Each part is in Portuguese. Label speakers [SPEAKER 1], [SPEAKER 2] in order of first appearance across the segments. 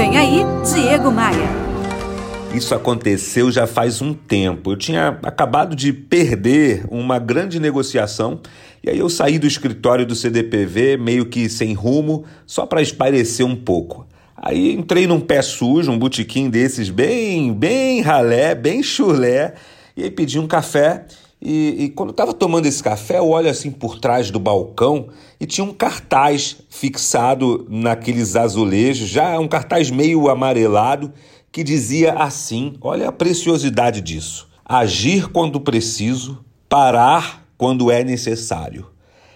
[SPEAKER 1] Vem aí, Diego Maia.
[SPEAKER 2] Isso aconteceu já faz um tempo. Eu tinha acabado de perder uma grande negociação e aí eu saí do escritório do CDPV meio que sem rumo, só para espairecer um pouco. Aí entrei num pé sujo, um botequim desses bem, bem ralé, bem chulé, e aí pedi um café e, e quando eu estava tomando esse café, eu olho assim por trás do balcão e tinha um cartaz fixado naqueles azulejos, já um cartaz meio amarelado, que dizia assim: olha a preciosidade disso. Agir quando preciso, parar quando é necessário.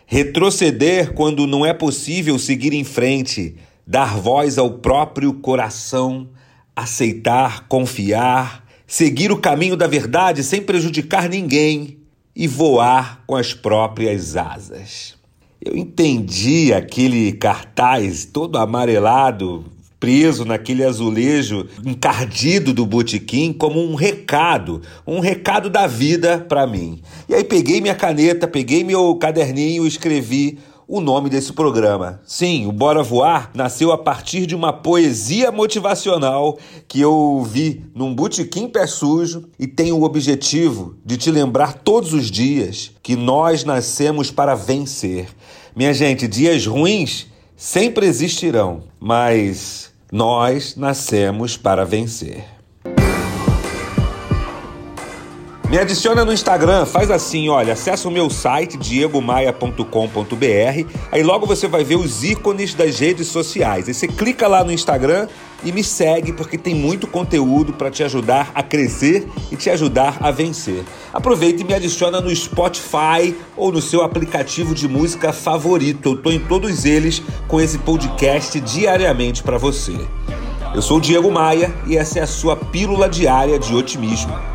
[SPEAKER 2] Retroceder quando não é possível seguir em frente, dar voz ao próprio coração, aceitar, confiar, seguir o caminho da verdade sem prejudicar ninguém e voar com as próprias asas. Eu entendi aquele cartaz todo amarelado, preso naquele azulejo encardido do botequim como um recado, um recado da vida para mim. E aí peguei minha caneta, peguei meu caderninho e escrevi o nome desse programa. Sim, o Bora Voar nasceu a partir de uma poesia motivacional que eu vi num botequim pé sujo e tem o objetivo de te lembrar todos os dias que nós nascemos para vencer. Minha gente, dias ruins sempre existirão, mas nós nascemos para vencer. Me adiciona no Instagram, faz assim, olha, acessa o meu site diegomaia.com.br, aí logo você vai ver os ícones das redes sociais. Aí você clica lá no Instagram e me segue porque tem muito conteúdo para te ajudar a crescer e te ajudar a vencer. Aproveita e me adiciona no Spotify ou no seu aplicativo de música favorito. Eu tô em todos eles com esse podcast diariamente para você. Eu sou o Diego Maia e essa é a sua pílula diária de otimismo.